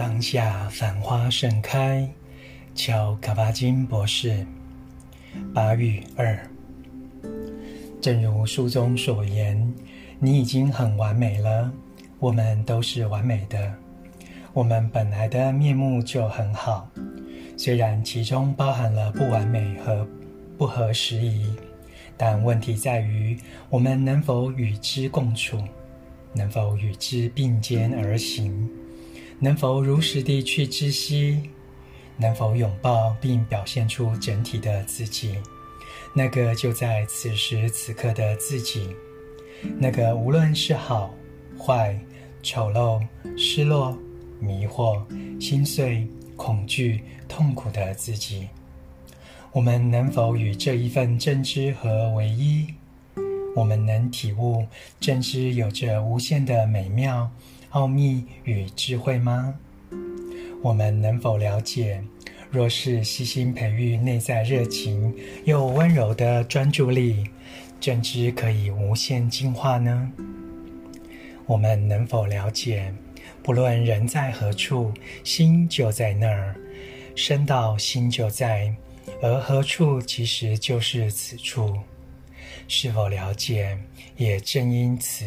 当下繁花盛开，乔卡巴金博士。八与二。正如书中所言，你已经很完美了。我们都是完美的，我们本来的面目就很好，虽然其中包含了不完美和不合时宜，但问题在于我们能否与之共处，能否与之并肩而行。能否如实地去知悉？能否拥抱并表现出整体的自己？那个就在此时此刻的自己，那个无论是好坏、丑陋、失落、迷惑、心碎、恐惧、痛苦的自己，我们能否与这一份真知合为一？我们能体悟真知有着无限的美妙。奥秘与智慧吗？我们能否了解，若是悉心培育内在热情又温柔的专注力，正知可以无限进化呢？我们能否了解，不论人在何处，心就在那儿，身到心就在，而何处其实就是此处。是否了解？也正因此，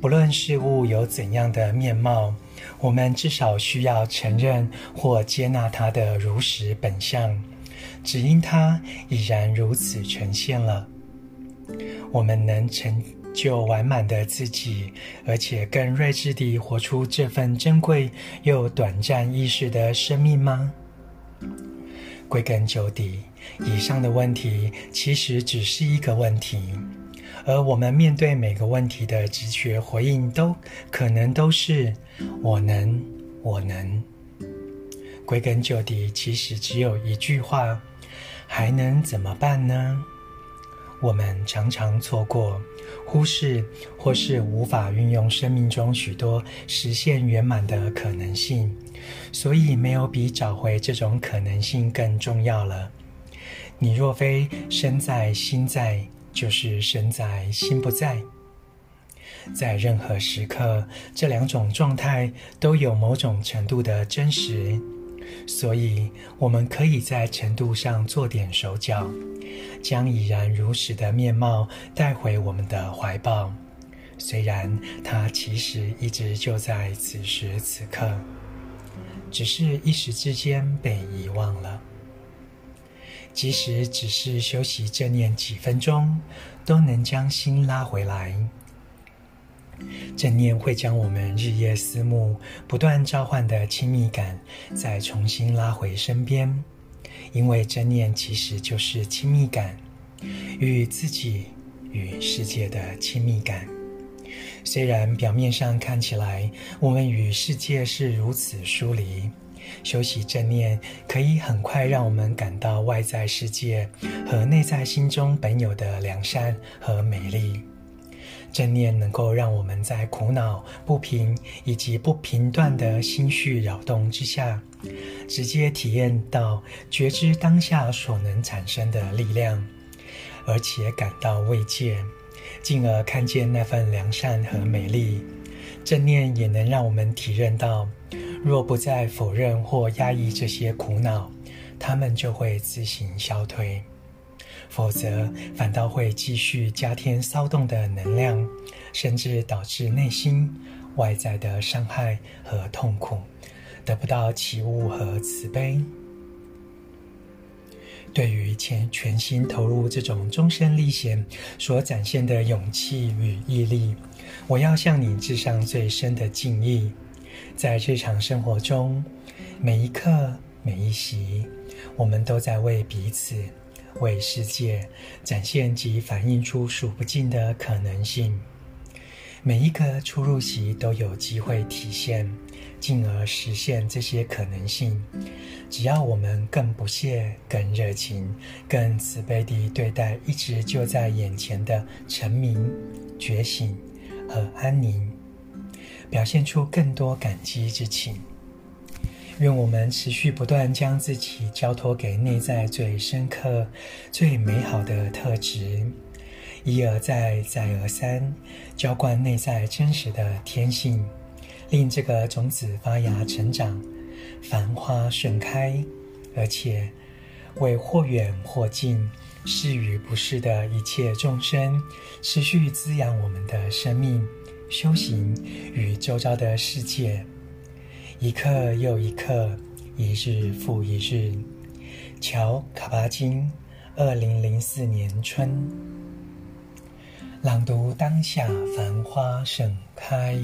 不论事物有怎样的面貌，我们至少需要承认或接纳它的如实本相。只因它已然如此呈现了，我们能成就完满的自己，而且更睿智地活出这份珍贵又短暂易逝的生命吗？归根究底，以上的问题其实只是一个问题。而我们面对每个问题的直觉回应，都可能都是“我能，我能”。归根究底，其实只有一句话：“还能怎么办呢？”我们常常错过、忽视，或是无法运用生命中许多实现圆满的可能性，所以没有比找回这种可能性更重要了。你若非身在心在。就是身在心不在，在任何时刻，这两种状态都有某种程度的真实，所以我们可以在程度上做点手脚，将已然如实的面貌带回我们的怀抱。虽然它其实一直就在此时此刻，只是一时之间被遗忘了。即使只是休息正念几分钟，都能将心拉回来。正念会将我们日夜思慕、不断召唤的亲密感再重新拉回身边，因为正念其实就是亲密感，与自己与世界的亲密感。虽然表面上看起来，我们与世界是如此疏离。修习正念可以很快让我们感到外在世界和内在心中本有的良善和美丽。正念能够让我们在苦恼、不平以及不平断的心绪扰动之下，直接体验到觉知当下所能产生的力量，而且感到慰藉，进而看见那份良善和美丽。正念也能让我们体认到。若不再否认或压抑这些苦恼，它们就会自行消退；否则，反倒会继续加添骚动的能量，甚至导致内心外在的伤害和痛苦，得不到起悟和慈悲。对于全全心投入这种终身历险所展现的勇气与毅力，我要向你致上最深的敬意。在日常生活中，每一刻、每一息，我们都在为彼此、为世界展现及反映出数不尽的可能性。每一个出入席都有机会体现，进而实现这些可能性。只要我们更不懈、更热情、更慈悲地对待一直就在眼前的澄明、觉醒和安宁。表现出更多感激之情。愿我们持续不断将自己交托给内在最深刻、最美好的特质，一而再、再而三浇灌内在真实的天性，令这个种子发芽成长，繁花盛开，而且为或远或近、是与不是的一切众生，持续滋养我们的生命、修行与周遭的世界。一刻又一刻，一日复一日。乔卡巴金，二零零四年春。朗读当下，繁花盛开。